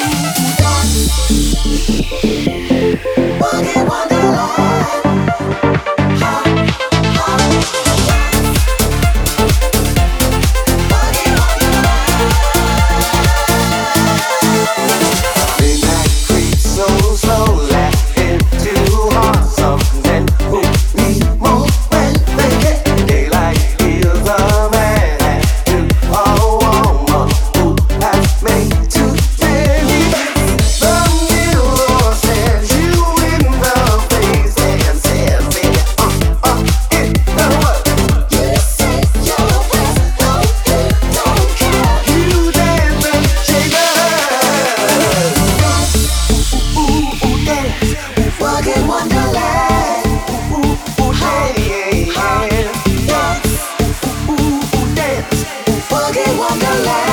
Walking Wonderland.